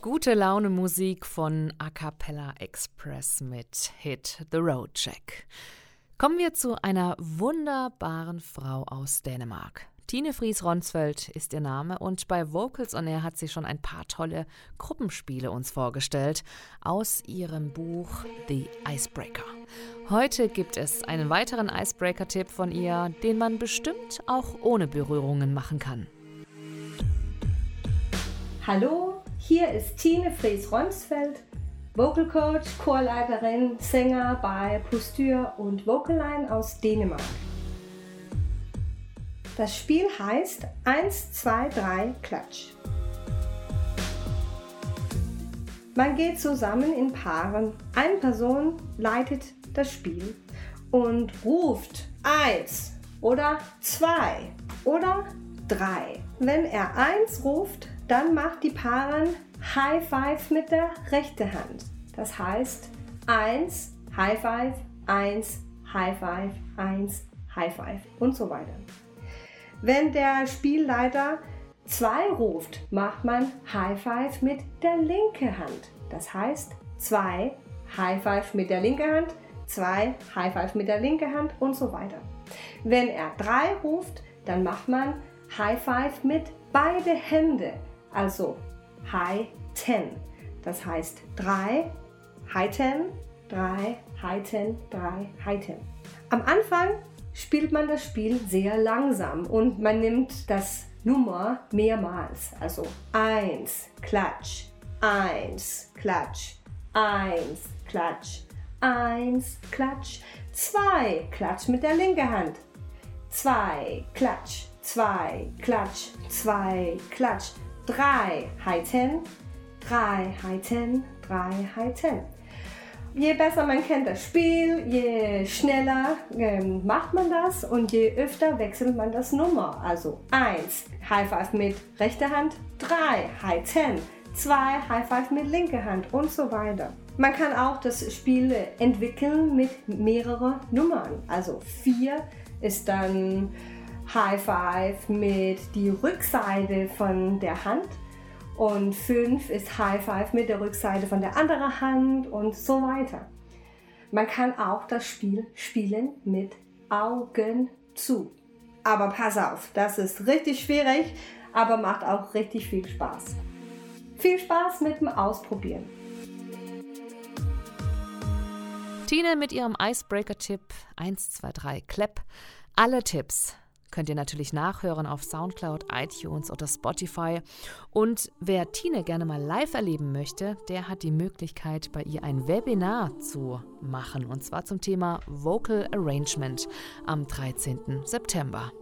Gute Laune Musik von A Cappella Express mit Hit the Road Check. Kommen wir zu einer wunderbaren Frau aus Dänemark. Tine Fries Ronsfeld ist ihr Name und bei Vocals on Air hat sie schon ein paar tolle Gruppenspiele uns vorgestellt aus ihrem Buch The Icebreaker. Heute gibt es einen weiteren Icebreaker-Tipp von ihr, den man bestimmt auch ohne Berührungen machen kann. Hallo, hier ist Tine Fries Ronsfeld, Vocal Coach, Chorleiterin, Sänger bei Posture und Vocaline aus Dänemark. Das Spiel heißt 1, 2, 3, Klatsch. Man geht zusammen in Paaren. Eine Person leitet das Spiel und ruft 1 oder 2 oder 3. Wenn er 1 ruft, dann macht die Paaren High Five mit der rechten Hand. Das heißt 1, High Five, 1, High Five, 1, High Five und so weiter. Wenn der Spielleiter 2 ruft, macht man High Five mit der linken Hand. Das heißt 2 High Five mit der linken Hand, 2 High Five mit der linken Hand und so weiter. Wenn er 3 ruft, dann macht man High Five mit beide Hände also High 10. Das heißt 3, High 10, 3, High 10, 3, High 10. Am Anfang spielt man das Spiel sehr langsam und man nimmt das Nummer mehrmals. Also 1, Klatsch, 1, Klatsch, 1, Klatsch, 1, Klatsch, 2, Klatsch mit der linken Hand, 2, Klatsch, 2, Klatsch, 2, Klatsch, 3 High 10, 3 High 10, 3 High 10. Je besser man kennt das Spiel, je schneller ähm, macht man das und je öfter wechselt man das Nummer. Also 1 High Five mit rechter Hand, 3 High 10, 2 High Five mit linker Hand und so weiter. Man kann auch das Spiel entwickeln mit mehreren Nummern. Also 4 ist dann High Five mit die Rückseite von der Hand und 5 ist High Five mit der Rückseite von der anderen Hand und so weiter. Man kann auch das Spiel spielen mit Augen zu. Aber pass auf, das ist richtig schwierig, aber macht auch richtig viel Spaß. Viel Spaß mit dem Ausprobieren. Tine mit ihrem Icebreaker-Tipp 1, 2, 3, Klepp. Alle Tipps Könnt ihr natürlich nachhören auf Soundcloud, iTunes oder Spotify. Und wer Tine gerne mal live erleben möchte, der hat die Möglichkeit, bei ihr ein Webinar zu machen. Und zwar zum Thema Vocal Arrangement am 13. September.